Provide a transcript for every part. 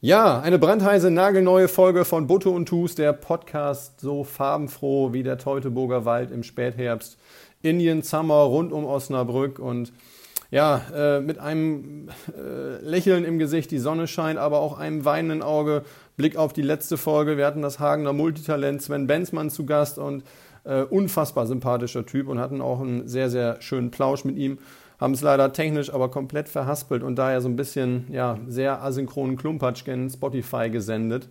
Ja, eine brandheiße, nagelneue Folge von Butto und Tus, der Podcast so farbenfroh wie der Teutoburger Wald im Spätherbst. Indian Summer rund um Osnabrück und ja, äh, mit einem äh, Lächeln im Gesicht, die Sonne scheint, aber auch einem weinenden Auge. Blick auf die letzte Folge. Wir hatten das Hagener Multitalent Sven Benzmann zu Gast und äh, unfassbar sympathischer Typ und hatten auch einen sehr, sehr schönen Plausch mit ihm haben es leider technisch aber komplett verhaspelt und daher so ein bisschen ja, sehr asynchronen Klumpatsch gen Spotify gesendet.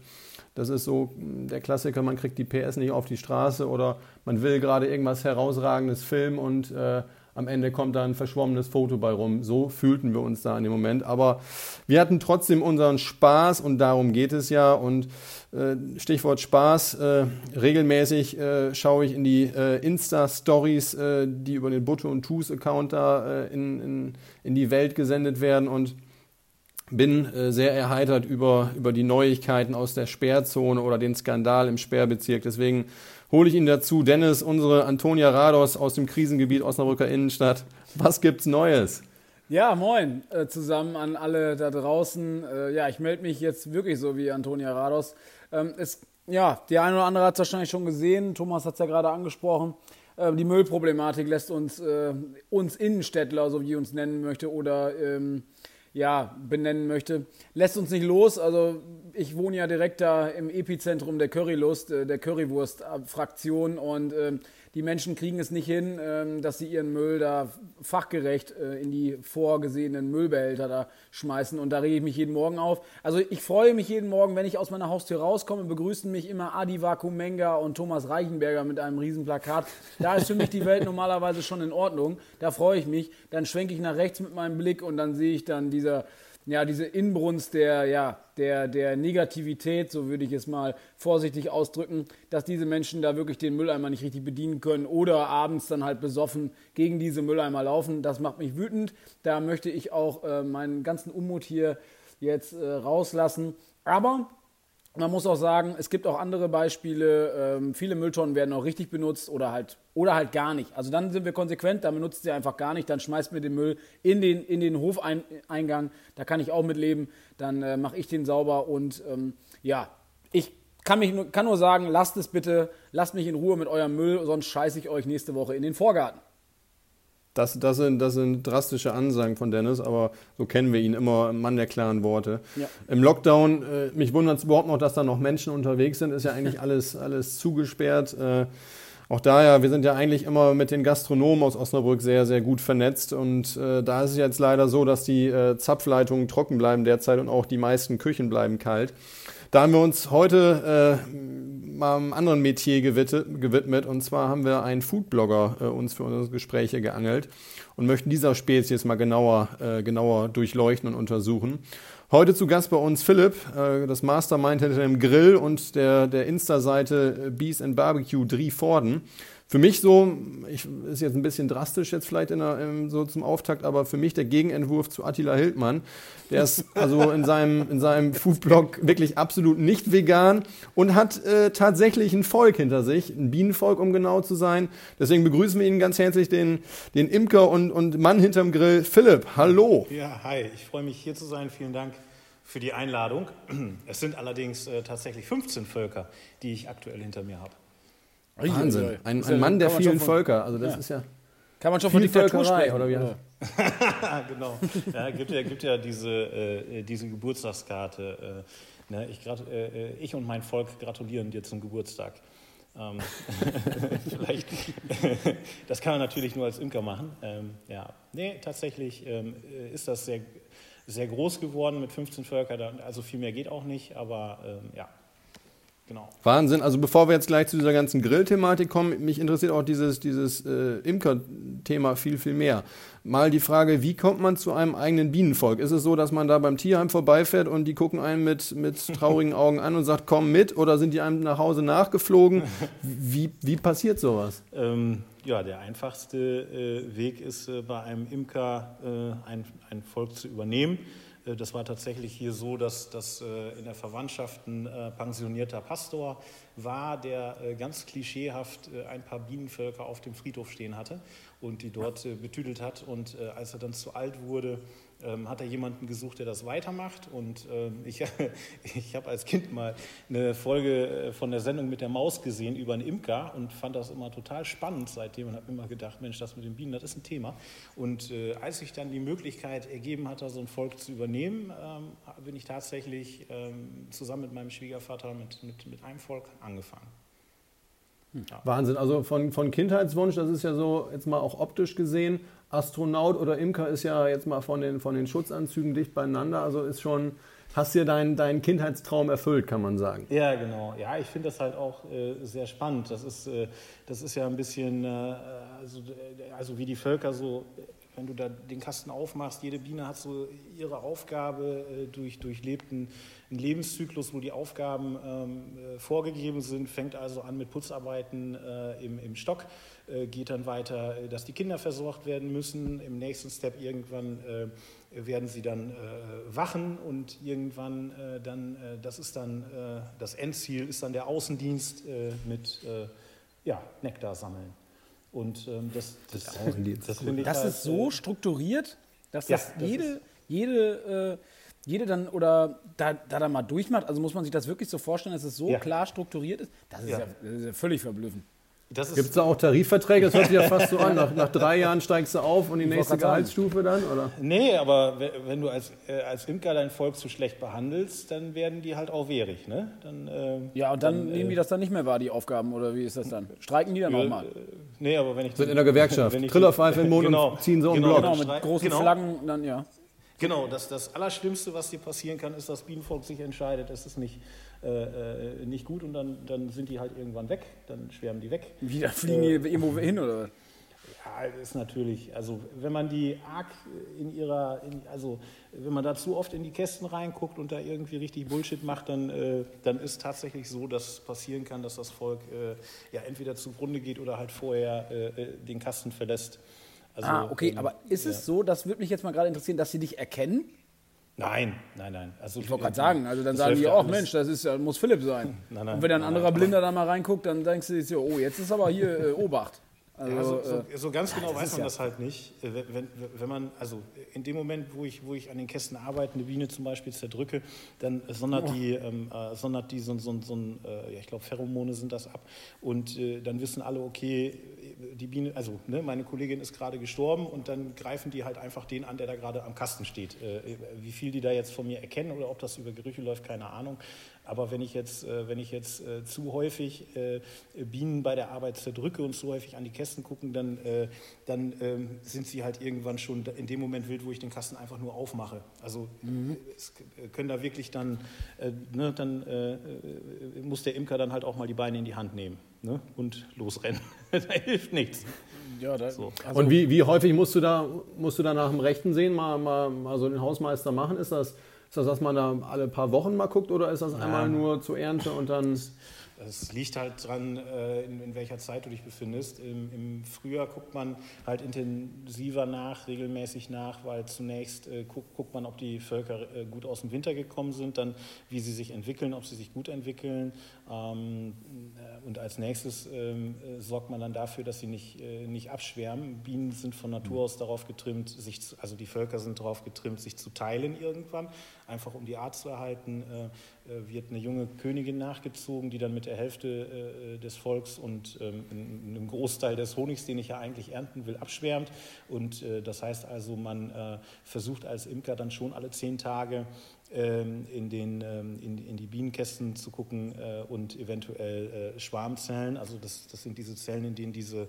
Das ist so der Klassiker, man kriegt die PS nicht auf die Straße oder man will gerade irgendwas herausragendes filmen und äh, am Ende kommt da ein verschwommenes Foto bei rum. So fühlten wir uns da in dem Moment. Aber wir hatten trotzdem unseren Spaß und darum geht es ja. Und äh, Stichwort Spaß, äh, regelmäßig äh, schaue ich in die äh, Insta-Stories, äh, die über den Butte und Toos-Account da äh, in, in, in die Welt gesendet werden und bin sehr erheitert über, über die Neuigkeiten aus der Sperrzone oder den Skandal im Sperrbezirk. Deswegen hole ich ihn dazu. Dennis, unsere Antonia Rados aus dem Krisengebiet Osnabrücker Innenstadt. Was gibt's Neues? Ja, moin äh, zusammen an alle da draußen. Äh, ja, ich melde mich jetzt wirklich so wie Antonia Rados. Ähm, es, ja, die eine oder andere hat es wahrscheinlich schon gesehen. Thomas hat es ja gerade angesprochen. Ähm, die Müllproblematik lässt uns, äh, uns Innenstädtler, so wie ich uns nennen möchte, oder ähm, ja, benennen möchte, lässt uns nicht los. Also ich wohne ja direkt da im Epizentrum der Currylust, äh, der Currywurst-Fraktion und äh, die Menschen kriegen es nicht hin, ähm, dass sie ihren Müll da fachgerecht äh, in die vorgesehenen Müllbehälter da schmeißen. Und da rege ich mich jeden Morgen auf. Also ich freue mich jeden Morgen, wenn ich aus meiner Haustür rauskomme, begrüßen mich immer Adi Vakumenga und Thomas Reichenberger mit einem riesen Plakat. Da ist für mich die Welt normalerweise schon in Ordnung. Da freue ich mich. Dann schwenke ich nach rechts mit meinem Blick und dann sehe ich dann dieser ja, diese Inbrunst der, ja, der, der Negativität, so würde ich es mal vorsichtig ausdrücken, dass diese Menschen da wirklich den Mülleimer nicht richtig bedienen können oder abends dann halt besoffen gegen diese Mülleimer laufen. Das macht mich wütend. Da möchte ich auch äh, meinen ganzen Unmut hier jetzt äh, rauslassen. Aber man muss auch sagen, es gibt auch andere Beispiele. Ähm, viele Mülltonnen werden auch richtig benutzt oder halt, oder halt gar nicht. Also dann sind wir konsequent, dann benutzt sie einfach gar nicht, dann schmeißt mir den Müll in den, in den Hofeingang. Da kann ich auch mitleben. Dann äh, mache ich den sauber und ähm, ja, ich kann, mich, kann nur sagen, lasst es bitte, lasst mich in Ruhe mit eurem Müll, sonst scheiße ich euch nächste Woche in den Vorgarten. Das, das, sind, das sind drastische Ansagen von Dennis, aber so kennen wir ihn immer, Mann der klaren Worte. Ja. Im Lockdown, äh, mich wundert es überhaupt noch, dass da noch Menschen unterwegs sind, ist ja eigentlich alles, alles zugesperrt. Äh, auch daher, wir sind ja eigentlich immer mit den Gastronomen aus Osnabrück sehr, sehr gut vernetzt. Und äh, da ist es jetzt leider so, dass die äh, Zapfleitungen trocken bleiben derzeit und auch die meisten Küchen bleiben kalt. Da haben wir uns heute äh, mal einem anderen Metier gewidmet. Und zwar haben wir einen Foodblogger äh, uns für unsere Gespräche geangelt und möchten dieser Spezies mal genauer, äh, genauer durchleuchten und untersuchen. Heute zu Gast bei uns Philipp, äh, das Mastermind hinter dem Grill und der, der Insta-Seite Bees and Barbecue Drie Vorden für mich so, ich, ist jetzt ein bisschen drastisch jetzt vielleicht in der, so zum Auftakt, aber für mich der Gegenentwurf zu Attila Hildmann. Der ist also in seinem, in seinem Foodblog wirklich absolut nicht vegan und hat äh, tatsächlich ein Volk hinter sich, ein Bienenvolk, um genau zu sein. Deswegen begrüßen wir ihn ganz herzlich, den, den Imker und, und Mann hinterm Grill, Philipp. Hallo. Ja, hi, ich freue mich hier zu sein. Vielen Dank für die Einladung. Es sind allerdings äh, tatsächlich 15 Völker, die ich aktuell hinter mir habe. Wahnsinn. Ein, ein Mann der vielen Völker. Also das ja. ist ja. Kann man schon von Diktatur sprechen, oder wie? genau. Ja, gibt ja, gibt ja diese, äh, diese Geburtstagskarte. Äh, ne? ich, äh, ich, und mein Volk gratulieren dir zum Geburtstag. Ähm, vielleicht. das kann man natürlich nur als Imker machen. Ähm, ja. Nee, tatsächlich ähm, ist das sehr, sehr groß geworden mit 15 Völkern. Also viel mehr geht auch nicht, aber ähm, ja. Genau. Wahnsinn. Also bevor wir jetzt gleich zu dieser ganzen Grillthematik kommen, mich interessiert auch dieses, dieses äh, Imker-Thema viel, viel mehr. Mal die Frage, wie kommt man zu einem eigenen Bienenvolk? Ist es so, dass man da beim Tierheim vorbeifährt und die gucken einen mit, mit traurigen Augen an und sagt, komm mit? Oder sind die einem nach Hause nachgeflogen? Wie, wie passiert sowas? Ähm, ja, der einfachste äh, Weg ist, äh, bei einem Imker äh, ein, ein Volk zu übernehmen. Äh, das war tatsächlich hier so, dass, dass äh, in der Verwandtschaft ein äh, pensionierter Pastor war, der ganz klischeehaft ein paar Bienenvölker auf dem Friedhof stehen hatte und die dort betüdelt hat. Und als er dann zu alt wurde, ähm, hat er jemanden gesucht, der das weitermacht. Und ähm, ich, ich habe als Kind mal eine Folge äh, von der Sendung mit der Maus gesehen über einen Imker und fand das immer total spannend seitdem und habe immer gedacht, Mensch, das mit den Bienen, das ist ein Thema. Und äh, als sich dann die Möglichkeit ergeben hat, so ein Volk zu übernehmen, ähm, bin ich tatsächlich ähm, zusammen mit meinem Schwiegervater mit, mit, mit einem Volk angefangen. Ja. Wahnsinn. Also von, von Kindheitswunsch, das ist ja so, jetzt mal auch optisch gesehen, Astronaut oder Imker ist ja jetzt mal von den, von den Schutzanzügen dicht beieinander. Also ist schon, hast dir deinen dein Kindheitstraum erfüllt, kann man sagen. Ja, genau. Ja, ich finde das halt auch äh, sehr spannend. Das ist, äh, das ist ja ein bisschen, äh, also, also wie die Völker so wenn du da den Kasten aufmachst, jede Biene hat so ihre Aufgabe äh, durch, durchlebten einen Lebenszyklus, wo die Aufgaben ähm, äh, vorgegeben sind, fängt also an mit Putzarbeiten äh, im, im Stock, äh, geht dann weiter, äh, dass die Kinder versorgt werden müssen. Im nächsten Step irgendwann äh, werden sie dann wachen und irgendwann dann, das ist dann das Endziel, ist dann der Außendienst mit ja, Nektar sammeln. Und ähm, das, das, das, das, das halt, ist so strukturiert, dass ja, das jede, jede, äh, jede dann oder da, da dann mal durchmacht. Also muss man sich das wirklich so vorstellen, dass es so ja. klar strukturiert ist. Das ist ja, ja, das ist ja völlig verblüffend. Gibt es da auch Tarifverträge? Das hört sich ja fast so an. Nach, nach drei Jahren steigst du auf und die nächste Gehaltsstufe dann? Oder? Nee, aber wenn du als, äh, als Imker dein Volk zu schlecht behandelst, dann werden die halt auch wehrig. Ne? Dann, äh, ja, und dann, dann nehmen äh, die das dann nicht mehr wahr, die Aufgaben, oder wie ist das dann? Streiken die dann ja, nochmal? Äh, nee, aber wenn ich. Sind in der Gewerkschaft. Trillerpfeife im Mond genau, und ziehen so einen genau, Block. Genau, mit großen genau. Flaggen dann, ja. Genau, das, das Allerschlimmste, was dir passieren kann, ist, dass Bienenvolk sich entscheidet, es ist nicht, äh, äh, nicht gut und dann, dann sind die halt irgendwann weg, dann schwärmen die weg. Wieder fliegen die äh, irgendwo hin oder? Ja, ist natürlich, also wenn man die arg in ihrer, in, also wenn man da zu oft in die Kästen reinguckt und da irgendwie richtig Bullshit macht, dann, äh, dann ist tatsächlich so, dass passieren kann, dass das Volk äh, ja entweder zugrunde geht oder halt vorher äh, den Kasten verlässt. Also, ah, okay, ähm, aber ist ja. es so, das würde mich jetzt mal gerade interessieren, dass sie dich erkennen? Nein, nein, nein. Also, ich wollte gerade sagen, also dann sagen die auch, oh, Mensch, das ist, muss Philipp sein. Nein, nein, Und wenn ein anderer nein, Blinder da mal reinguckt, dann denkst du dir, oh, jetzt ist aber hier äh, Obacht. Also, ja, so, so, äh, so, ganz genau weiß man ja. das halt nicht. Äh, wenn, wenn, wenn, man, also in dem Moment, wo ich, wo ich an den Kästen arbeite, eine Biene zum Beispiel zerdrücke, dann sondert oh. die, ähm, äh, sondert die so, so, so ein, äh, ja, ich glaube, Pheromone sind das ab. Und äh, dann wissen alle, okay, die Biene, also ne, meine Kollegin ist gerade gestorben und dann greifen die halt einfach den an, der da gerade am Kasten steht. Wie viel die da jetzt von mir erkennen oder ob das über Gerüche läuft, keine Ahnung. Aber wenn ich jetzt, äh, wenn ich jetzt äh, zu häufig äh, Bienen bei der Arbeit zerdrücke und zu häufig an die Kästen gucken, dann, dann ähm, sind sie halt irgendwann schon in dem Moment wild, wo ich den Kasten einfach nur aufmache. Also mhm. es können da wirklich dann, ne, dann muss der Imker dann halt auch mal die Beine in die Hand nehmen ne, und losrennen. da hilft nichts. Ja, da, so. also und wie, wie häufig musst du da, musst du da nach dem Rechten sehen, mal, mal, mal so den Hausmeister machen? Ist das ist das, dass man da alle paar Wochen mal guckt oder ist das ja. einmal nur zur Ernte und dann. Es liegt halt dran, äh, in, in, welcher Zeit du dich befindest. Im, Im, Frühjahr guckt man halt intensiver nach, regelmäßig nach, weil zunächst äh, guckt, guckt, man, ob die Völker äh, gut aus dem Winter gekommen sind, dann wie sie sich entwickeln, ob sie sich gut entwickeln. Ähm, und als nächstes ähm, sorgt man dann dafür, dass sie nicht, nicht abschwärmen. Bienen sind von Natur aus darauf getrimmt, sich zu, also die Völker sind darauf getrimmt, sich zu teilen irgendwann, einfach um die Art zu erhalten. Äh, wird eine junge Königin nachgezogen, die dann mit der Hälfte äh, des Volks und ähm, einem Großteil des Honigs, den ich ja eigentlich ernten will, abschwärmt. Und äh, das heißt also, man versucht als Imker dann schon alle zehn Tage in, den, ähm, in, in, die Bienenkästen zu gucken und eventuell Schwarmzellen, also das, das sind diese Zellen, in denen diese,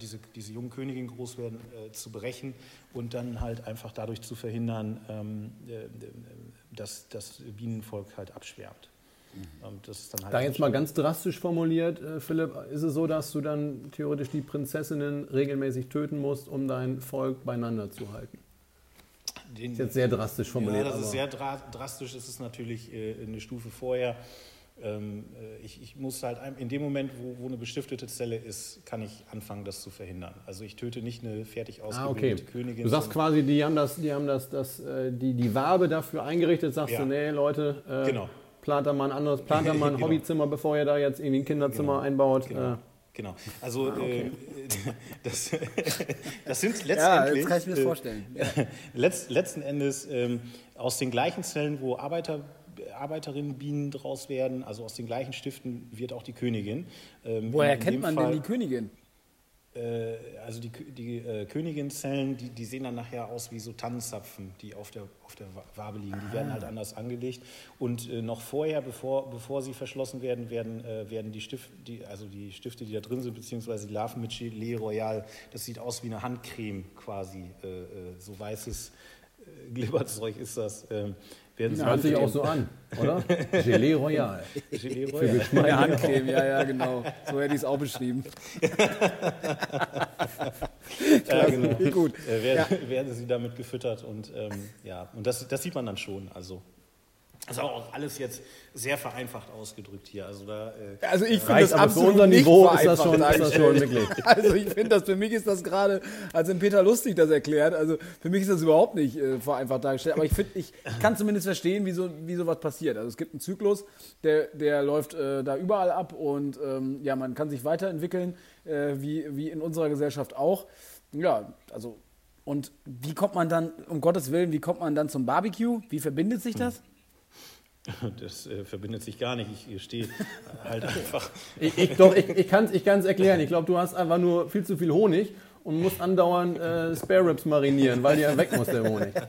diese, diese jungen Königinnen groß werden, zu brechen und dann halt einfach dadurch zu verhindern, dass das Bienenvolk halt abschwärmt. Mhm. Halt da jetzt mal ganz drastisch formuliert, äh, Philipp, ist es so, dass du dann theoretisch die Prinzessinnen regelmäßig töten musst, um dein Volk beieinander zu halten? Den, das ist jetzt sehr drastisch formuliert. Ja, das ist sehr dra drastisch. Es ist natürlich äh, eine Stufe vorher. Ähm, äh, ich, ich, muss halt in dem Moment, wo, wo, eine bestiftete Zelle ist, kann ich anfangen, das zu verhindern. Also ich töte nicht eine fertig ausgebildete ah, okay. Königin. Du sagst quasi, die haben das, die haben das, das äh, die, die Wabe dafür eingerichtet, sagst ja. du, nee, Leute, äh, genau. plant da mal ein anderes, plant da mal ein genau. Hobbyzimmer, bevor ihr da jetzt irgendwie ein Kinderzimmer genau. einbaut. Genau. Äh, Genau. Also ah, okay. äh, das, das, sind letztendlich. Ja, das kann ich mir das vorstellen. Äh, letzt, letzten Endes ähm, aus den gleichen Zellen, wo Arbeiter Arbeiterinnenbienen draus werden, also aus den gleichen Stiften wird auch die Königin. Ähm, Woher kennt man Fall, denn die Königin? Äh, also die, die äh, Königinzellen, die, die sehen dann nachher aus wie so Tannenzapfen, die auf der, auf der Wabe liegen. Die werden halt anders angelegt. Und äh, noch vorher, bevor, bevor sie verschlossen werden, werden, äh, werden die, Stift, die, also die Stifte, die da drin sind, beziehungsweise die Larven mit Gelee Royal, das sieht aus wie eine Handcreme quasi. Äh, äh, so weißes Glibberzeug ist das. Ähm, werden Sie hört sich auch so an, oder? Gelee Royal. Gelee Royal. Für ja, Handcreme, ja, ja, genau. So hätte ich es auch beschrieben. ja, genau. Gut. Äh, werden, ja. werden sie damit gefüttert und ähm, ja, und das, das sieht man dann schon. Also das ist auch alles jetzt sehr vereinfacht ausgedrückt hier. Also, da, äh, also ich finde das absolut für unser Niveau ist das schon, ist das schon wirklich. Also ich finde das, für mich ist das gerade, als im Peter Lustig das erklärt, also für mich ist das überhaupt nicht äh, vereinfacht dargestellt. Aber ich finde, ich kann zumindest verstehen, wie so, wie sowas passiert. Also es gibt einen Zyklus, der, der läuft äh, da überall ab und ähm, ja, man kann sich weiterentwickeln, äh, wie, wie in unserer Gesellschaft auch. Ja, also und wie kommt man dann, um Gottes Willen, wie kommt man dann zum Barbecue? Wie verbindet sich das? Das äh, verbindet sich gar nicht. Ich stehe halt einfach. ich, ich, doch, ich, ich kann es erklären. Ich glaube, du hast einfach nur viel zu viel Honig und musst andauernd äh, Spare Ribs marinieren, weil die ja weg muss, der Honig.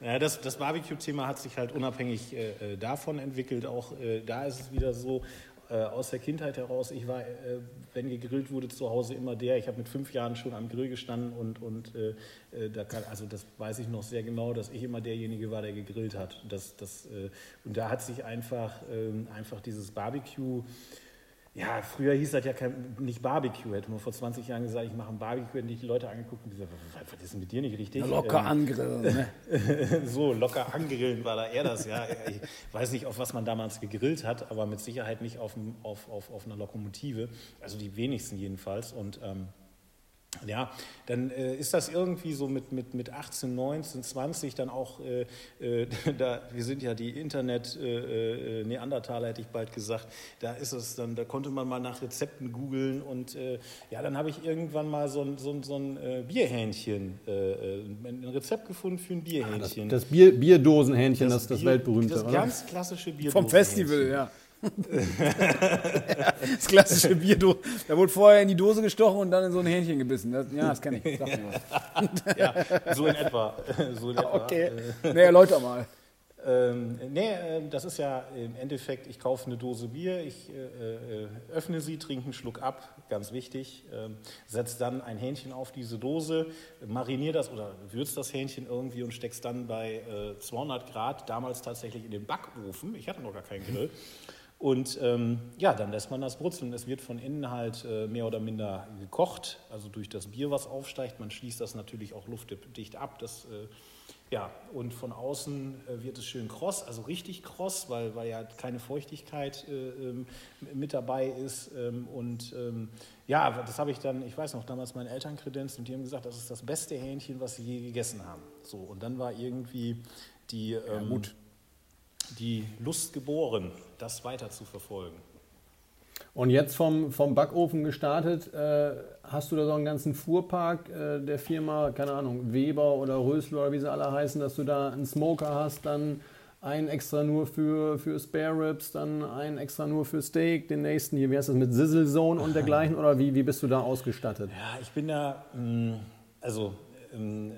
Ja, das, das Barbecue-Thema hat sich halt unabhängig äh, äh davon entwickelt. Auch äh, da ist es wieder so, äh, aus der Kindheit heraus, ich war, äh, wenn gegrillt wurde, zu Hause immer der. Ich habe mit fünf Jahren schon am Grill gestanden und, und äh, äh da kann, also das weiß ich noch sehr genau, dass ich immer derjenige war, der gegrillt hat. Das, das, äh, und da hat sich einfach, ähm, einfach dieses Barbecue ja, früher hieß das ja kein, nicht Barbecue. Hätte man vor 20 Jahren gesagt, ich mache ein Barbecue, hätten die Leute angeguckt und gesagt, was ist denn mit dir nicht richtig? Ja, locker ähm, angrillen. Ne? so, locker angrillen war da eher das, ja. Ich weiß nicht, auf was man damals gegrillt hat, aber mit Sicherheit nicht auf, auf, auf, auf einer Lokomotive. Also die wenigsten jedenfalls. Und ähm, ja, dann äh, ist das irgendwie so mit, mit, mit 18, 19, 20 dann auch, äh, äh, da, wir sind ja die Internet-Neandertaler, äh, äh, hätte ich bald gesagt, da ist es dann, da konnte man mal nach Rezepten googeln und äh, ja, dann habe ich irgendwann mal so ein, so ein, so ein Bierhähnchen, ein Rezept gefunden für ein Bierhähnchen. Ah, das, das Bier, Bierdosenhähnchen, das, das, das weltberühmte, Das ganz klassische Bierdosenhähnchen. Vom Festival, ja das klassische Bier. Da wurde vorher in die Dose gestochen und dann in so ein Hähnchen gebissen. Das, ja, das kenne ich. ja, so in etwa. So in etwa. Okay. Nee, erläuter mal. Ähm, nee, äh, das ist ja im Endeffekt, ich kaufe eine Dose Bier, ich äh, äh, öffne sie, trinke einen Schluck ab, ganz wichtig, äh, setze dann ein Hähnchen auf diese Dose, mariniere das oder würze das Hähnchen irgendwie und stecke es dann bei 200 äh, Grad, damals tatsächlich in den Backofen, ich hatte noch gar keinen Grill, und ähm, ja, dann lässt man das brutzeln. Es wird von innen halt äh, mehr oder minder gekocht, also durch das Bier, was aufsteigt. Man schließt das natürlich auch luftdicht ab. Das, äh, ja, und von außen äh, wird es schön kross, also richtig kross, weil, weil ja keine Feuchtigkeit äh, ähm, mit dabei ist. Ähm, und ähm, ja, das habe ich dann, ich weiß noch, damals meine Eltern kredenzt und die haben gesagt, das ist das beste Hähnchen, was sie je gegessen haben. So, und dann war irgendwie die. Ja, ähm, Mut die Lust geboren, das weiter zu verfolgen. Und jetzt vom, vom Backofen gestartet, äh, hast du da so einen ganzen Fuhrpark äh, der Firma, keine Ahnung, Weber oder Rösler oder wie sie alle heißen, dass du da einen Smoker hast, dann einen extra nur für, für Spare Ribs, dann einen extra nur für Steak, den nächsten hier, wie heißt das, mit Sizzle Zone und dergleichen oder wie, wie bist du da ausgestattet? Ja, ich bin da, mm, also ähm,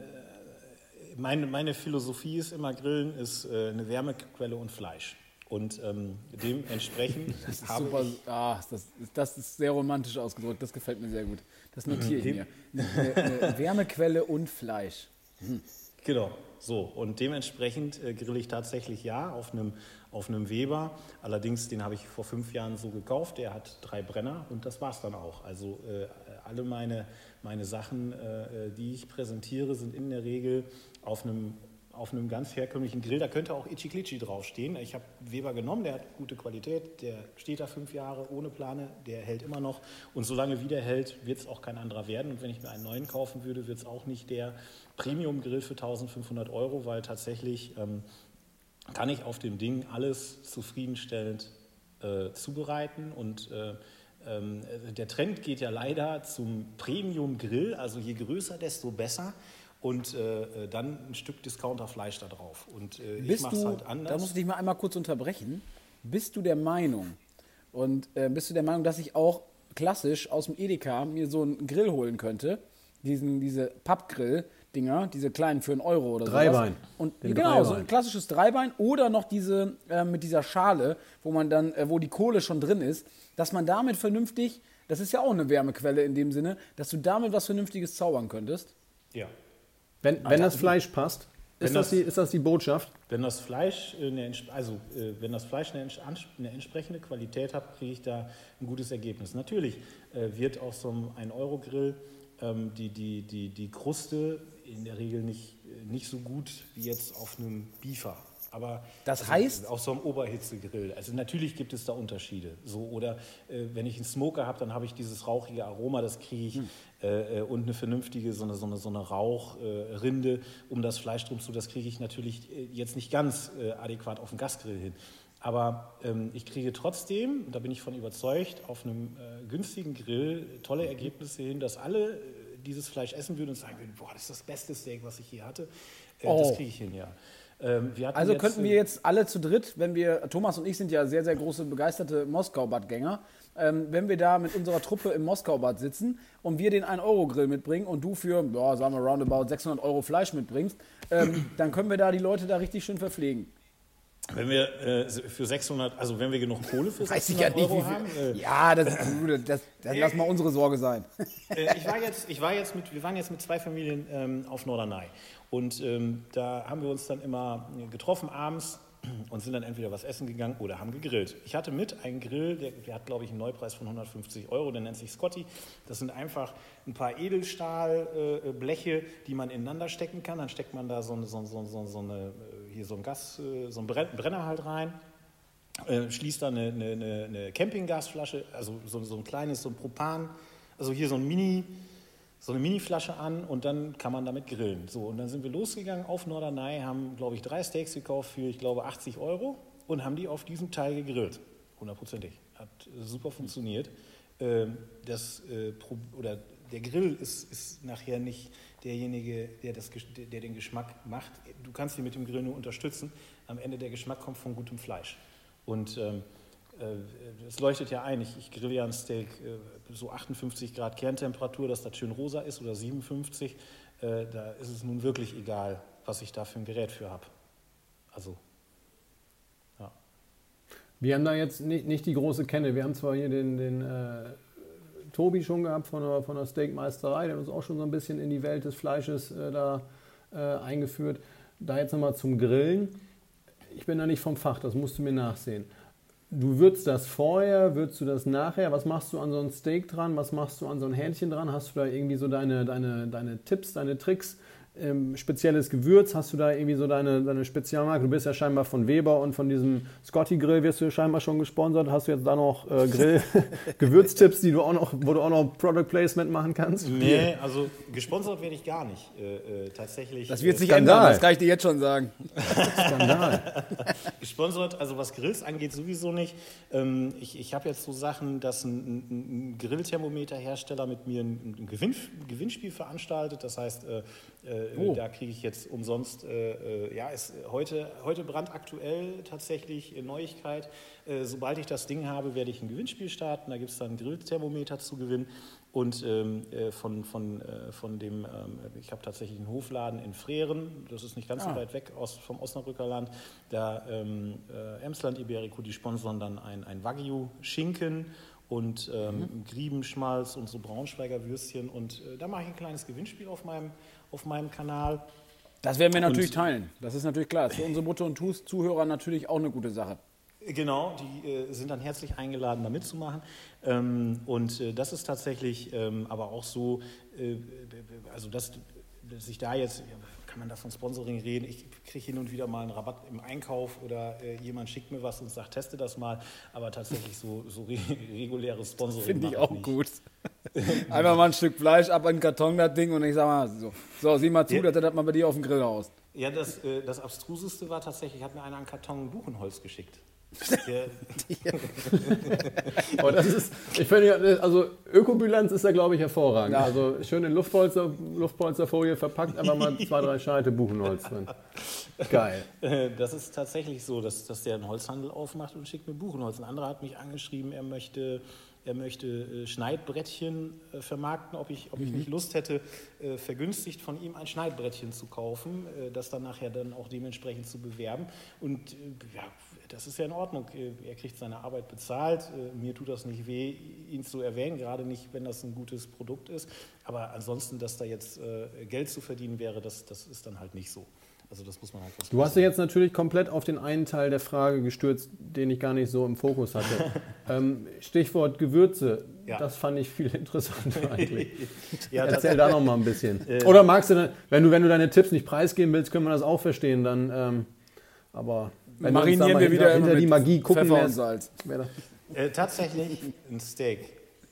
meine, meine Philosophie ist immer, Grillen ist äh, eine Wärmequelle und Fleisch. Und ähm, dementsprechend das ist super, ah, das, das, ist sehr romantisch ausgedrückt, das gefällt mir sehr gut. Das notiere ich mir. Eine, eine Wärmequelle und Fleisch. Hm. Genau, so. Und dementsprechend äh, grille ich tatsächlich ja auf einem, auf einem Weber. Allerdings, den habe ich vor fünf Jahren so gekauft. Der hat drei Brenner und das war es dann auch. Also äh, alle meine, meine Sachen, äh, äh, die ich präsentiere, sind in der Regel auf einem, auf einem ganz herkömmlichen Grill. Da könnte auch Ichiklichi draufstehen. Ich habe Weber genommen, der hat gute Qualität, der steht da fünf Jahre ohne Plane, der hält immer noch. Und solange wie der hält, wird es auch kein anderer werden. Und wenn ich mir einen neuen kaufen würde, wird es auch nicht der Premium-Grill für 1500 Euro, weil tatsächlich ähm, kann ich auf dem Ding alles zufriedenstellend äh, zubereiten und äh, der Trend geht ja leider zum Premium-Grill, also je größer, desto besser. Und äh, dann ein Stück Discounter-Fleisch da drauf. Und äh, ich mache es halt anders. Da muss ich dich mal einmal kurz unterbrechen. Bist du der Meinung, und äh, bist du der Meinung, dass ich auch klassisch aus dem Edeka mir so einen Grill holen könnte? Diesen, diese Pappgrill, Dinger, diese kleinen für einen Euro oder so. Dreibein. Und Den genau, Dreibein. so ein klassisches Dreibein oder noch diese äh, mit dieser Schale, wo man dann, äh, wo die Kohle schon drin ist, dass man damit vernünftig, das ist ja auch eine Wärmequelle in dem Sinne, dass du damit was Vernünftiges zaubern könntest. Ja. Wenn, wenn das Fleisch passt, ist das, das, die, ist das die Botschaft? Wenn das Fleisch eine, also, äh, wenn das Fleisch eine, eine entsprechende Qualität hat, kriege ich da ein gutes Ergebnis. Natürlich äh, wird auf so einem 1-Euro-Grill ähm, die, die, die, die Kruste in der Regel nicht, nicht so gut wie jetzt auf einem Beefer. Aber das also heißt auch so einem Oberhitzegrill. Also natürlich gibt es da Unterschiede. So oder äh, wenn ich einen Smoker habe, dann habe ich dieses rauchige Aroma, das kriege ich hm. äh, und eine vernünftige so eine, so eine, so eine Rauchrinde äh, um das Fleisch drum zu. Das kriege ich natürlich äh, jetzt nicht ganz äh, adäquat auf dem Gasgrill hin. Aber ähm, ich kriege trotzdem, da bin ich von überzeugt, auf einem äh, günstigen Grill tolle Ergebnisse hin, dass alle dieses Fleisch essen würden und sagen würden, boah, das ist das beste Steak, was ich je hatte. Oh. Das kriege ich hin, ja. Ähm, also jetzt, könnten wir jetzt alle zu dritt, wenn wir, Thomas und ich sind ja sehr, sehr große, begeisterte Moskau-Badgänger, ähm, wenn wir da mit unserer Truppe im Moskau-Bad sitzen und wir den 1-Euro-Grill mitbringen und du für, ja, sagen wir roundabout 600 Euro Fleisch mitbringst, ähm, dann können wir da die Leute da richtig schön verpflegen. Wenn wir äh, für 600, also wenn wir genug Kohle für 600 Weiß ich ja nicht, Euro haben. Äh, ja, das, das, das, das lass mal unsere Sorge sein. Äh, ich, war jetzt, ich war jetzt mit, wir waren jetzt mit zwei Familien ähm, auf Norderney und ähm, da haben wir uns dann immer getroffen abends und sind dann entweder was essen gegangen oder haben gegrillt. Ich hatte mit einen Grill, der, der hat, glaube ich, einen Neupreis von 150 Euro, der nennt sich Scotty. Das sind einfach ein paar Edelstahlbleche, äh, die man ineinander stecken kann. Dann steckt man da so eine, so, so, so eine äh, hier so ein Gas, äh, so ein Brenner halt rein. Äh, schließt da eine, eine, eine Campinggasflasche, also so, so ein kleines, so ein Propan, also hier so ein Mini, so eine Miniflasche an und dann kann man damit grillen. So, und dann sind wir losgegangen auf Norderney, haben, glaube ich, drei Steaks gekauft für, ich glaube, 80 Euro und haben die auf diesem Teil gegrillt. Hundertprozentig. Hat super funktioniert. Ähm, das, äh, oder der Grill ist, ist nachher nicht derjenige, der, das, der den Geschmack macht. Du kannst ihn mit dem Grill nur unterstützen. Am Ende der Geschmack kommt von gutem Fleisch. Und ähm, äh, es leuchtet ja ein, ich, ich grille ja ein Steak äh, so 58 Grad Kerntemperatur, dass das schön rosa ist oder 57. Äh, da ist es nun wirklich egal, was ich da für ein Gerät für habe. Also, ja. Wir haben da jetzt nicht, nicht die große Kenne. Wir haben zwar hier den, den äh, Tobi schon gehabt von der, von der Steakmeisterei, der hat uns auch schon so ein bisschen in die Welt des Fleisches äh, da äh, eingeführt. Da jetzt nochmal zum Grillen. Ich bin da nicht vom Fach, das musst du mir nachsehen. Du würzt das vorher, würzt du das nachher? Was machst du an so ein Steak dran? Was machst du an so ein Hähnchen dran? Hast du da irgendwie so deine, deine, deine Tipps, deine Tricks? Ähm, spezielles Gewürz? Hast du da irgendwie so deine, deine Spezialmarke? Du bist ja scheinbar von Weber und von diesem Scotty Grill wirst du ja scheinbar schon gesponsert. Hast du jetzt da noch äh, Grill Gewürztipps, die du auch noch, wo du auch noch Product Placement machen kannst? Nee, also gesponsert werde ich gar nicht. Äh, äh, tatsächlich. Das wird sich Skandal. ändern, das kann ich dir jetzt schon sagen. Skandal. gesponsert, also was Grills angeht, sowieso nicht. Ähm, ich ich habe jetzt so Sachen, dass ein, ein, ein Grillthermometerhersteller mit mir ein, ein Gewinn, Gewinnspiel veranstaltet. Das heißt, äh, oh. Da kriege ich jetzt umsonst, äh, äh, ja, ist heute, heute brandaktuell tatsächlich Neuigkeit. Äh, sobald ich das Ding habe, werde ich ein Gewinnspiel starten. Da gibt es dann Grillthermometer zu gewinnen. Und ähm, äh, von, von, äh, von dem, ähm, ich habe tatsächlich einen Hofladen in Freren, das ist nicht ganz ah. so weit weg aus, vom Osnabrücker Land. Da ähm, Emsland Iberico, die sponsern dann ein, ein Wagyu-Schinken und ähm, mhm. Griebenschmalz und so Braunschweiger Würstchen. Und äh, da mache ich ein kleines Gewinnspiel auf meinem, auf meinem Kanal. Das werden wir natürlich und, teilen. Das ist natürlich klar. Das ist für unsere Brutto- und Tus-Zuhörer natürlich auch eine gute Sache. Genau, die äh, sind dann herzlich eingeladen, da mitzumachen. Ähm, und äh, das ist tatsächlich ähm, aber auch so, äh, also dass, dass ich da jetzt, kann man da von Sponsoring reden? Ich kriege hin und wieder mal einen Rabatt im Einkauf oder äh, jemand schickt mir was und sagt, teste das mal. Aber tatsächlich so, so re reguläres Sponsoring. Finde ich auch nicht. gut. Einfach mal ein Stück Fleisch ab in den Karton, das Ding, und ich sag mal, so, so sieh mal zu, ja. das mal bei dir auf dem Grill aus. Ja, das, äh, das Abstruseste war tatsächlich, hat mir einer einen Karton Buchenholz geschickt. Aber das ist, ich finde, also Ökobilanz ist da, glaube ich, hervorragend. Ja. Also schön in Luftpolster, Luftpolsterfolie verpackt, aber mal zwei, drei Scheite Buchenholz drin. Geil. Das ist tatsächlich so, dass, dass der einen Holzhandel aufmacht und schickt mir Buchenholz. Ein anderer hat mich angeschrieben, er möchte er möchte äh, Schneidbrettchen äh, vermarkten, ob ich, ob ich mhm. nicht Lust hätte, äh, vergünstigt von ihm ein Schneidbrettchen zu kaufen, das dann nachher dann auch dementsprechend zu bewerben. Und ja, das ist ja in Ordnung. Er kriegt seine Arbeit bezahlt. Mir tut das nicht weh, ihn zu erwähnen, gerade nicht, wenn das ein gutes Produkt ist. Aber ansonsten, dass da jetzt Geld zu verdienen wäre, das, das ist dann halt nicht so. Also das muss man halt Du hast dich jetzt natürlich komplett auf den einen Teil der Frage gestürzt, den ich gar nicht so im Fokus hatte. ähm, Stichwort Gewürze. Ja. Das fand ich viel interessanter eigentlich. ja, Erzähl da noch mal ein bisschen. Äh, Oder magst du, dann, wenn du, wenn du deine Tipps nicht preisgeben willst, können wir das auch verstehen. Dann, ähm, aber wenn marinieren wir, wir wieder hinter die Magie gucken Pfeffer und Salz. Äh, tatsächlich ein Steak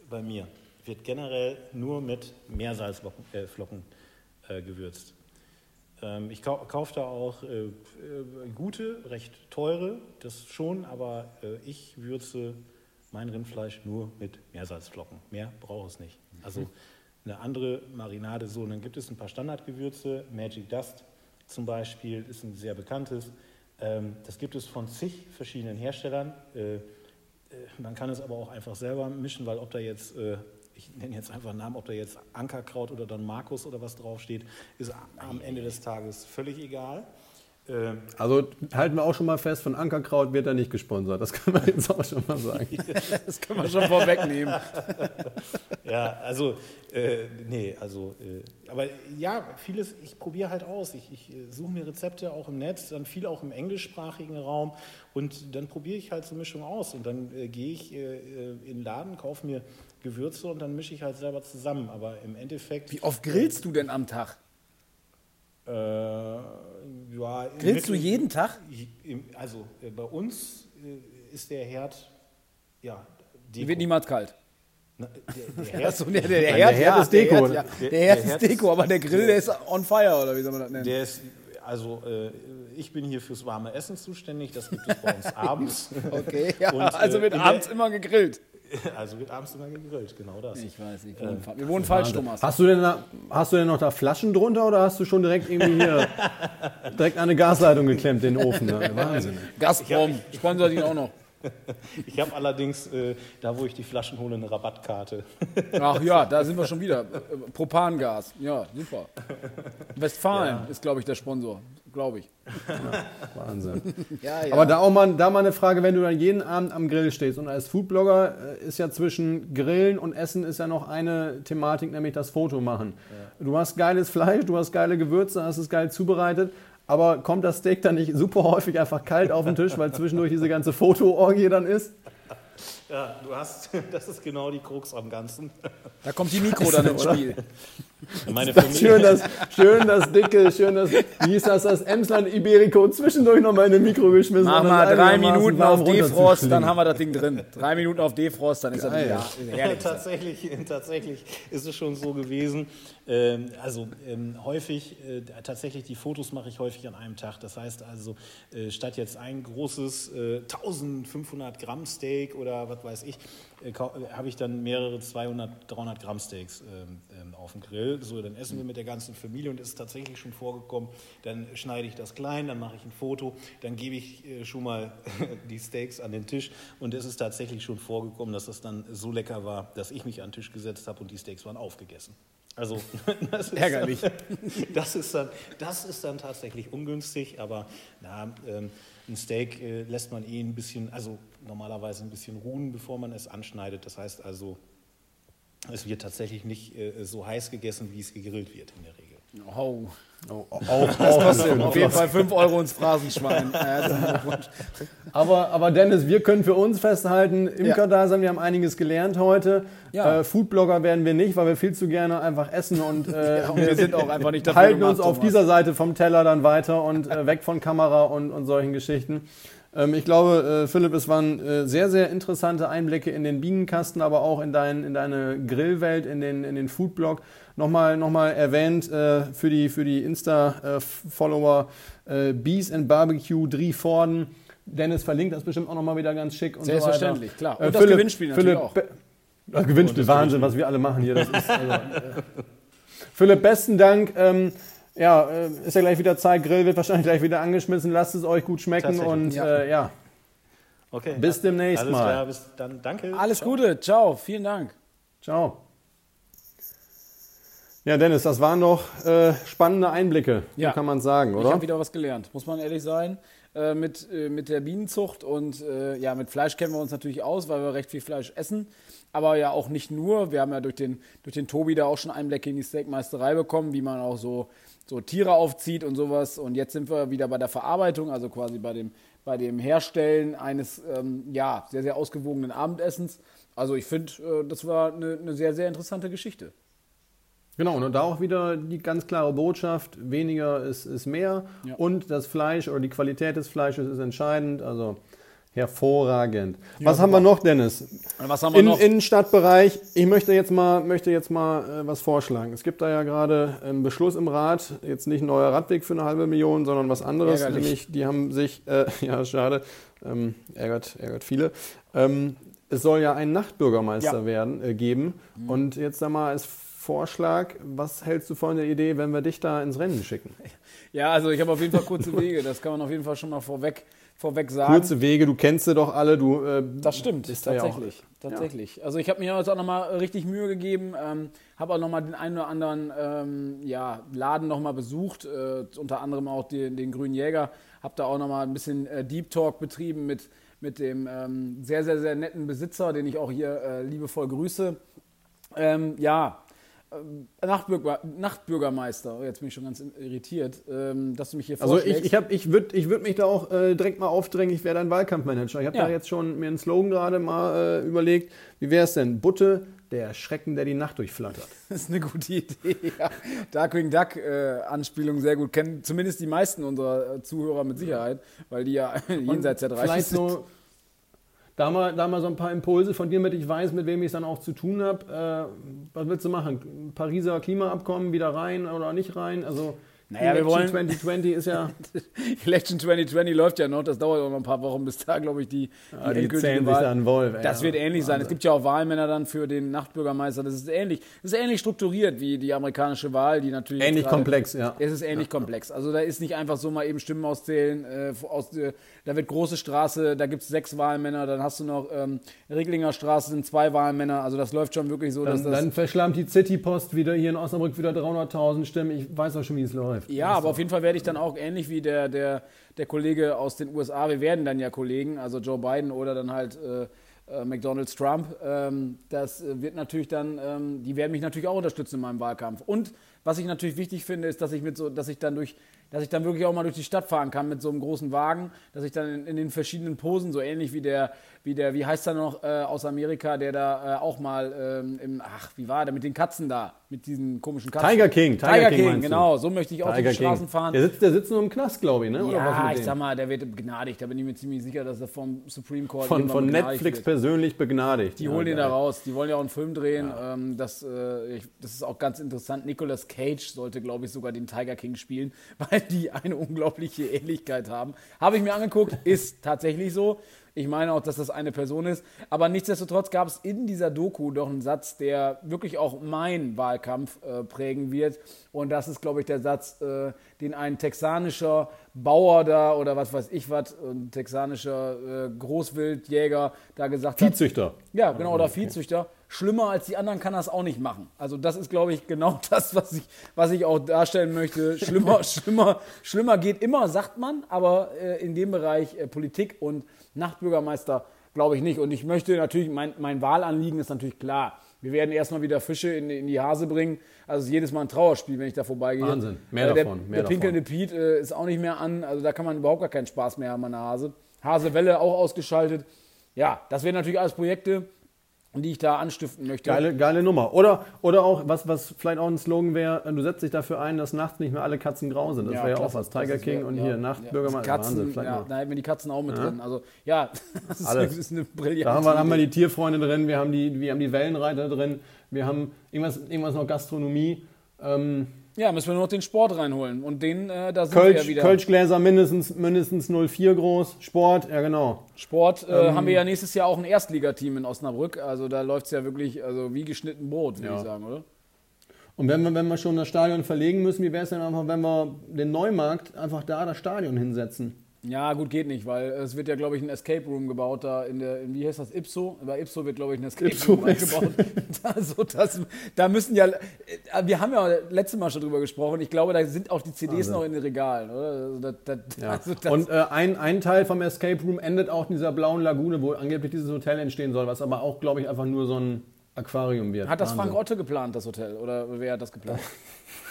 bei mir wird generell nur mit Meersalzflocken äh, äh, gewürzt. Ähm, ich kaufe da auch äh, äh, gute, recht teure, das schon, aber äh, ich würze mein Rindfleisch nur mit Meersalzflocken. Mehr brauche es nicht. Also mhm. eine andere Marinade so. Und dann gibt es ein paar Standardgewürze, Magic Dust zum Beispiel ist ein sehr bekanntes. Ähm, das gibt es von zig verschiedenen Herstellern. Man kann es aber auch einfach selber mischen, weil ob da jetzt ich nenne jetzt einfach einen Namen, ob da jetzt Ankerkraut oder dann Markus oder was draufsteht, ist am Ende des Tages völlig egal. Ähm, also halten wir auch schon mal fest, von Ankerkraut wird er nicht gesponsert. Das können wir jetzt auch schon mal sagen. das können wir schon vorwegnehmen. ja, also, äh, nee, also, äh, aber ja, vieles, ich probiere halt aus. Ich, ich äh, suche mir Rezepte auch im Netz, dann viel auch im englischsprachigen Raum und dann probiere ich halt so Mischung aus. Und dann äh, gehe ich äh, äh, in den Laden, kaufe mir Gewürze und dann mische ich halt selber zusammen. Aber im Endeffekt. Wie oft grillst du denn am Tag? Äh, ja, Grillst du jeden Tag? Also äh, bei uns äh, ist der Herd, ja. Deko. wird niemals kalt. Na, der, der, Herd, Achso, der, der, der, Herd, Herd ist Deko. Der, Herd, ja. Herd ist Deko, aber der Grill der ist on fire, oder wie soll man das nennen? Der ist, also äh, ich bin hier fürs warme Essen zuständig, das gibt es bei uns abends. Okay, ja, Und, also wird abends immer gegrillt. Also wird abends immer gegrillt, genau das. Ich weiß, ich wohne, äh, wir wohnen falsch, Thomas. Hast du, denn da, hast du denn noch da Flaschen drunter oder hast du schon direkt irgendwie hier direkt eine Gasleitung geklemmt, den Ofen? Ne? Wahnsinn. Gazprom, sponsert ihn auch noch. Ich habe allerdings, äh, da wo ich die Flaschen hole, eine Rabattkarte. Ach ja, da sind wir schon wieder. Propangas, ja, super. Westfalen ja. ist, glaube ich, der Sponsor glaube ich. Ja, Wahnsinn. ja, ja. Aber da auch mal, da mal eine Frage, wenn du dann jeden Abend am Grill stehst und als Foodblogger äh, ist ja zwischen Grillen und Essen ist ja noch eine Thematik, nämlich das Foto machen. Du hast geiles Fleisch, du hast geile Gewürze, hast es geil zubereitet, aber kommt das Steak dann nicht super häufig einfach kalt auf den Tisch, weil zwischendurch diese ganze Fotoorgie dann ist? Ja, du hast, das ist genau die Krux am Ganzen. Da kommt die Mikro dann ins Spiel. Meine das schön, das, schön das dicke, schön das, wie hieß das, das Emsland Iberico zwischendurch nochmal in ein Mikro geschmissen. Mach mal drei Minuten auf Defrost, dann haben wir das Ding drin. Drei Minuten auf Defrost, dann ist Geil. das wieder ja, tatsächlich, tatsächlich ist es schon so gewesen. Ähm, also ähm, häufig, äh, tatsächlich die Fotos mache ich häufig an einem Tag. Das heißt also, äh, statt jetzt ein großes äh, 1500 Gramm Steak oder was weiß ich, äh, habe ich dann mehrere 200, 300 Gramm Steaks ähm, ähm, auf dem Grill. So, dann essen wir mit der ganzen Familie und es ist tatsächlich schon vorgekommen. Dann schneide ich das klein, dann mache ich ein Foto, dann gebe ich äh, schon mal die Steaks an den Tisch und es ist tatsächlich schon vorgekommen, dass das dann so lecker war, dass ich mich an den Tisch gesetzt habe und die Steaks waren aufgegessen. Also das ist ärgerlich. Dann, das, ist dann, das ist dann tatsächlich ungünstig, aber na, ähm, ein Steak äh, lässt man eh ein bisschen, also normalerweise ein bisschen ruhen, bevor man es anschneidet. Das heißt also, es wird tatsächlich nicht äh, so heiß gegessen, wie es gegrillt wird in der Regel. Oh. Oh, oh, auch, das kostet auf jeden Fall 5 Euro ins Phrasenschwein. aber, aber Dennis, wir können für uns festhalten, Imkerdasein, wir haben einiges gelernt heute. Ja. Äh, Foodblogger werden wir nicht, weil wir viel zu gerne einfach essen und, äh, ja, und wir, sind auch einfach nicht dafür halten gemacht, uns auf Thomas. dieser Seite vom Teller dann weiter und äh, weg von Kamera und, und solchen Geschichten. Ähm, ich glaube, äh, Philipp, es waren äh, sehr, sehr interessante Einblicke in den Bienenkasten, aber auch in, dein, in deine Grillwelt, in den, in den Foodblog. Nochmal, nochmal erwähnt äh, für die, für die Insta-Follower Bees and Barbecue Drie Vorden. Dennis verlinkt das bestimmt auch nochmal wieder ganz schick und Selbstverständlich, so klar. Und Und das Gewinnspiel natürlich auch. Das Gewinnspiel, Wahnsinn, was wir alle machen hier. Das ist, also, äh, Philipp, besten Dank. Ähm, ja, äh, ist ja gleich wieder Zeit. Grill wird wahrscheinlich gleich wieder angeschmissen. Lasst es euch gut schmecken und Ja. Äh, ja, Okay. Bis demnächst Alles mal. klar, bis dann. Danke. Alles Ciao. Gute, ciao, vielen Dank. ciao. Ja, Dennis, das waren doch äh, spannende Einblicke, Ja. so kann man sagen, Ich oder? habe wieder was gelernt, muss man ehrlich sein. Äh, mit, äh, mit der Bienenzucht und äh, ja, mit Fleisch kennen wir uns natürlich aus, weil wir recht viel Fleisch essen. Aber ja auch nicht nur. Wir haben ja durch den, durch den Tobi da auch schon Einblicke in die Steakmeisterei bekommen, wie man auch so, so Tiere aufzieht und sowas. Und jetzt sind wir wieder bei der Verarbeitung, also quasi bei dem, bei dem Herstellen eines ähm, ja, sehr, sehr ausgewogenen Abendessens. Also ich finde, äh, das war eine, eine sehr, sehr interessante Geschichte. Genau, und da auch wieder die ganz klare Botschaft, weniger ist, ist mehr Ja. und das Fleisch oder die Qualität des Fleisches ist entscheidend, also hervorragend. Was haben wir noch, Dennis? Was haben wir Im noch? Innenstadtbereich, ich möchte jetzt mal, möchte jetzt mal äh, was vorschlagen. Es gibt da ja gerade einen Beschluss im Rat, jetzt nicht ein neuer Radweg für eine halbe Million, sondern was anderes. Ärgerlich. Nämlich, die haben sich, äh, ja, schade, ähm, ärgert, ärgert viele. Ähm, es soll ja einen Nachtbürgermeister Ja. Mhm. werden, äh, geben. Und jetzt sag mal als Vorschlag, was hältst du von der Idee, wenn wir dich da ins Rennen schicken? Ja, also ich habe auf jeden Fall kurze Wege, das kann man auf jeden Fall schon mal vorweg, vorweg sagen. Kurze Wege, du kennst sie doch alle, du äh, Das stimmt, bist da ja tatsächlich. tatsächlich. Also ich habe mir jetzt auch nochmal richtig Mühe gegeben, ähm, habe auch nochmal den einen oder anderen ähm, ja, Laden nochmal besucht, äh, unter anderem auch den, den Grünen Jäger, habe da auch nochmal ein bisschen äh, Deep Talk betrieben mit, mit dem ähm, sehr, sehr, sehr netten Besitzer, den ich auch hier äh, liebevoll grüße. Ähm, ja, Nachtbürger, Nachtbürgermeister, oh, jetzt bin ich schon ganz irritiert, ähm, dass du mich hier Also vorschlägst. ich, ich, hab- ich würde ich würd mich da auch äh, direkt mal aufdrängen, ich wäre dein Wahlkampfmanager. Ich habe Ja. da jetzt schon mir einen Slogan gerade mal äh, überlegt. Wie wäre es denn? Butte, der Schrecken, der die Nacht durchflattert. Das ist eine gute Idee. Ja. Darkwing Duck äh, Anspielung sehr gut. Kennen zumindest die meisten unserer äh, Zuhörer mit Sicherheit, weil die ja jenseits der 30 Vielleicht sind. so, da mal, da mal so ein paar Impulse von dir, damit ich weiß, mit wem ich es dann auch zu tun habe. Äh, was willst du machen? Pariser Klimaabkommen wieder rein oder nicht rein? Also Naja, wir Election wollen- 2020 ist ja, Election 2020 läuft ja noch, das dauert auch noch ein paar Wochen, bis da, glaube ich, die, Ah, die zählen sich Wahl- an Wolf. ey. Das Ja, wird ähnlich sein. Es Wahnsinn. gibt ja auch Wahlmänner dann für den Nachtbürgermeister. Das ist ähnlich. Das ist ähnlich strukturiert wie die amerikanische Wahl, die natürlich. Ähnlich gerade- komplex, ja. Es ist ähnlich komplex. Also da ist nicht einfach so mal eben Stimmen auszählen. Äh, aus, äh, da wird große Straße, da gibt es sechs Wahlmänner, dann hast du noch ähm, Reglinger Straße sind zwei Wahlmänner. Also das läuft schon wirklich so, dass Dann, das. dann verschlammt die Citypost wieder hier in Osnabrück wieder 300.000 Stimmen. Ich weiß auch schon, wie es läuft. Ja, aber auf jeden Fall werde ich dann auch ähnlich wie der, der, der Kollege aus den USA, wir werden dann ja Kollegen, also Joe Biden oder dann halt äh, äh, McDonalds Trump, ähm, das äh, wird natürlich dann, ähm, die werden mich natürlich auch unterstützen in meinem Wahlkampf. Und was ich natürlich wichtig finde, ist, dass ich mit so, dass ich dann durch, dass ich dann wirklich auch mal durch die Stadt fahren kann mit so einem großen Wagen, dass ich dann in, in den verschiedenen Posen, so ähnlich wie der, wie der, wie heißt er noch äh, aus Amerika, der da äh, auch mal ähm, im, ach, wie war der, mit den Katzen da, mit diesen komischen Katzen. Tiger King, Tiger, Tiger King, King genau, so möchte ich auch durch die Straßen fahren. Der sitzt, der sitzt nur im Knast, glaube ich, ne? Oder Ja, ich sag mal, der wird begnadigt. Da bin ich mir ziemlich sicher, dass er vom Supreme Court von, von Netflix wird. persönlich begnadigt. Die Ja, holen ihn geil. da raus. Die wollen ja auch einen Film drehen. Ähm, das, äh, ich, das ist auch ganz interessant. Nicolas Cage sollte, glaube ich, sogar den Tiger King spielen, weil die eine unglaubliche Ähnlichkeit haben. Habe ich mir angeguckt, ist tatsächlich so. Ich meine auch, dass das eine Person ist. Aber nichtsdestotrotz gab es in dieser Doku doch einen Satz, der wirklich auch meinen Wahlkampf äh, prägen wird. Und das ist, glaube ich, der Satz, äh, den ein texanischer Bauer da oder was weiß ich was, ein texanischer äh, Großwildjäger da gesagt hat. Viehzüchter. Ja, genau, oder Viehzüchter. Schlimmer als die anderen kann er es auch nicht machen. Also das ist, glaube ich, genau das, was ich, was ich auch darstellen möchte. Schlimmer, schlimmer, schlimmer geht immer, sagt man, aber äh, in dem Bereich äh, Politik und Nachtbürgermeister glaube ich nicht. Und ich möchte natürlich, mein, mein Wahlanliegen ist natürlich klar. Wir werden erstmal wieder Fische in, in die Hase bringen. Also jedes Mal ein Trauerspiel, wenn ich da vorbeigehe. Wahnsinn. Mehr Äh, der, davon, mehr der pinkelnde Piet äh, ist auch nicht mehr an. Also da kann man überhaupt gar keinen Spaß mehr haben an der Hase. Hasewelle auch ausgeschaltet. Ja, das wären natürlich alles Projekte, die ich da anstiften möchte. Geile, geile Nummer. Oder, oder auch, was, was vielleicht auch ein Slogan wäre, du setzt dich dafür ein, dass nachts nicht mehr alle Katzen grau sind. Das wäre ja auch was. Tiger King wär- und ja, hier ja. Nachtbürgermeister. Katzen, Wahnsinn, vielleicht ja, da hätten wir die Katzen auch mit drin. Also ja, das ist, eine, Alles. ist eine brillante Da haben wir, haben wir die Tierfreunde drin, wir haben die, wir haben die Wellenreiter drin, wir haben irgendwas, irgendwas noch Gastronomie. Ähm, Ja, müssen wir nur noch den Sport reinholen. Und den, äh, da sind Kölsch, wir ja wieder. Kölschgläser mindestens, mindestens 04 groß. Sport, ja genau. Sport äh, Ähm. haben wir ja nächstes Jahr auch ein Erstligateam in Osnabrück. Also da läuft es ja wirklich also wie geschnitten Brot, würde Ja. ich sagen, oder? Und wenn wir, wenn wir schon das Stadion verlegen müssen, wie wäre es denn einfach, wenn wir den Neumarkt einfach da das Stadion hinsetzen? Ja, gut, geht nicht, weil es wird ja, glaube ich, ein Escape Room gebaut da in der, in, wie heißt das, Ipso? Bei Ipso wird, glaube ich, ein Escape Ipso Room eingebaut. also das, da müssen ja, äh, wir haben ja letztes Mal schon drüber gesprochen, ich glaube, da sind auch die CDs Wahnsinn. noch in den Regalen, oder? Also das, das, Ja. also und äh, ein, ein Teil vom Escape Room endet auch in dieser blauen Lagune, wo angeblich dieses Hotel entstehen soll, was aber auch, glaube ich, einfach nur so ein Aquarium wird. Hat das. Frank Otte geplant, das Hotel? Oder wer hat das geplant?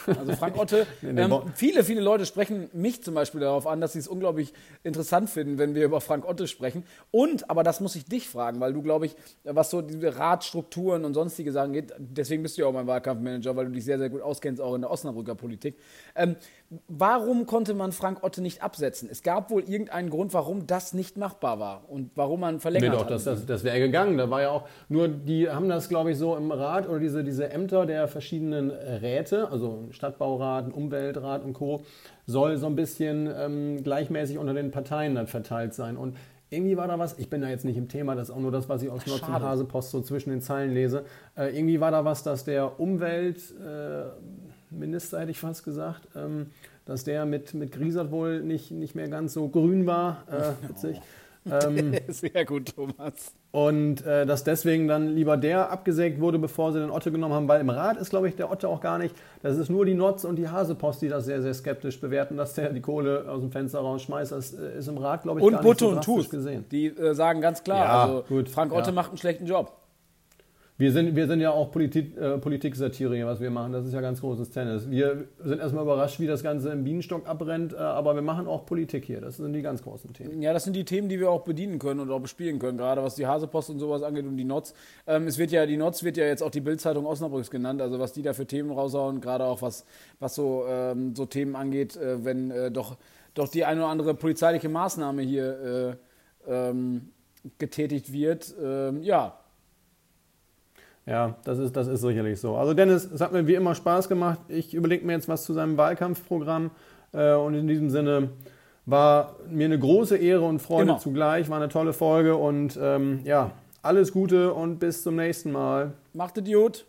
Also Frank Otte, ähm, viele, viele Leute sprechen mich zum Beispiel darauf an, dass sie es unglaublich interessant finden, wenn wir über Frank Otte sprechen. Und, aber das muss ich dich fragen, weil du, glaube ich, was so diese Ratstrukturen und sonstige Sachen geht, deswegen bist du ja auch mein Wahlkampfmanager, weil du dich sehr, sehr gut auskennst, auch in der Osnabrücker Politik. Ähm, warum konnte man Frank Otte nicht absetzen? Es gab wohl irgendeinen Grund, warum das nicht machbar war und warum man Nee, verlängert doch, hat. das, das, das wäre gegangen. Da war ja auch, nur die haben das, glaube ich, so im Rat oder diese, diese Ämter der verschiedenen Räte, also Stadtbaurat, Umweltrat und Co., soll so ein bisschen ähm, gleichmäßig unter den Parteien dann verteilt sein. Und irgendwie war da was, ich bin da jetzt nicht im Thema, das ist auch nur das, was ich aus Notz und schade. Hasepost so zwischen den Zeilen lese. Äh, irgendwie war da was, dass der Umweltminister, äh, Minister, hätte ich fast gesagt, ähm, dass der mit, mit Griesert wohl nicht, nicht mehr ganz so grün war. Äh, witzig. Ähm, Sehr gut, Thomas. und äh, dass deswegen dann lieber der abgesägt wurde, bevor sie den Otte genommen haben, weil im Rat ist, glaube ich, der Otte auch gar nicht. Das ist nur die Notz und die Hasepost, die das sehr, sehr skeptisch bewerten, dass der die Kohle aus dem Fenster rausschmeißt. Das äh, ist im Rat, glaube ich, Und gar Butte nicht so und Tust. gesehen. Die äh, sagen ganz klar, Ja, also gut, Frank Otte ja. macht einen schlechten Job. Wir sind, wir sind ja auch Politik, äh, Politik-Satire was wir machen. Das ist ja ganz großes Tennis. Wir sind erstmal überrascht, wie das Ganze im Bienenstock abbrennt, äh, aber wir machen auch Politik hier. Das sind die ganz großen Themen. Ja, das sind die Themen, die wir auch bedienen können und auch bespielen können, gerade was die Hasepost und sowas angeht und die Notz. Ähm, es wird ja, die Notz wird ja jetzt auch die Bildzeitung Osnabrücks genannt, also was die da für Themen raushauen, gerade auch was, was so, ähm, so Themen angeht, äh, wenn äh, doch, doch die eine oder andere polizeiliche Maßnahme hier äh, ähm, getätigt wird. Ähm, ja, Ja, das ist, das ist sicherlich so. Also Dennis, es hat mir wie immer Spaß gemacht. Ich überlege mir jetzt was zu seinem Wahlkampfprogramm. Äh, und in diesem Sinne war mir eine große Ehre und Freude Immer. zugleich. War eine tolle Folge und ähm, ja, alles Gute und bis zum nächsten Mal. macht Idiot.